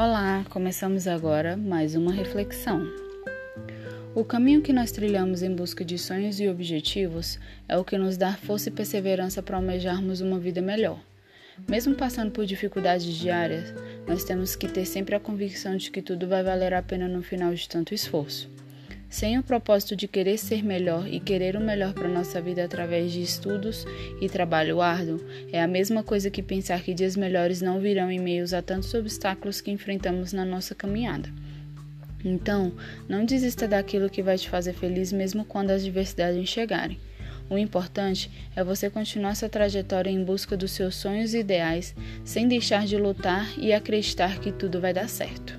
Olá, começamos agora mais uma reflexão. O caminho que nós trilhamos em busca de sonhos e objetivos é o que nos dá força e perseverança para almejarmos uma vida melhor. Mesmo passando por dificuldades diárias, nós temos que ter sempre a convicção de que tudo vai valer a pena no final de tanto esforço. Sem o propósito de querer ser melhor e querer o melhor para nossa vida através de estudos e trabalho árduo, é a mesma coisa que pensar que dias melhores não virão em meio a tantos obstáculos que enfrentamos na nossa caminhada. Então, não desista daquilo que vai te fazer feliz mesmo quando as adversidades chegarem. O importante é você continuar essa trajetória em busca dos seus sonhos e ideais, sem deixar de lutar e acreditar que tudo vai dar certo.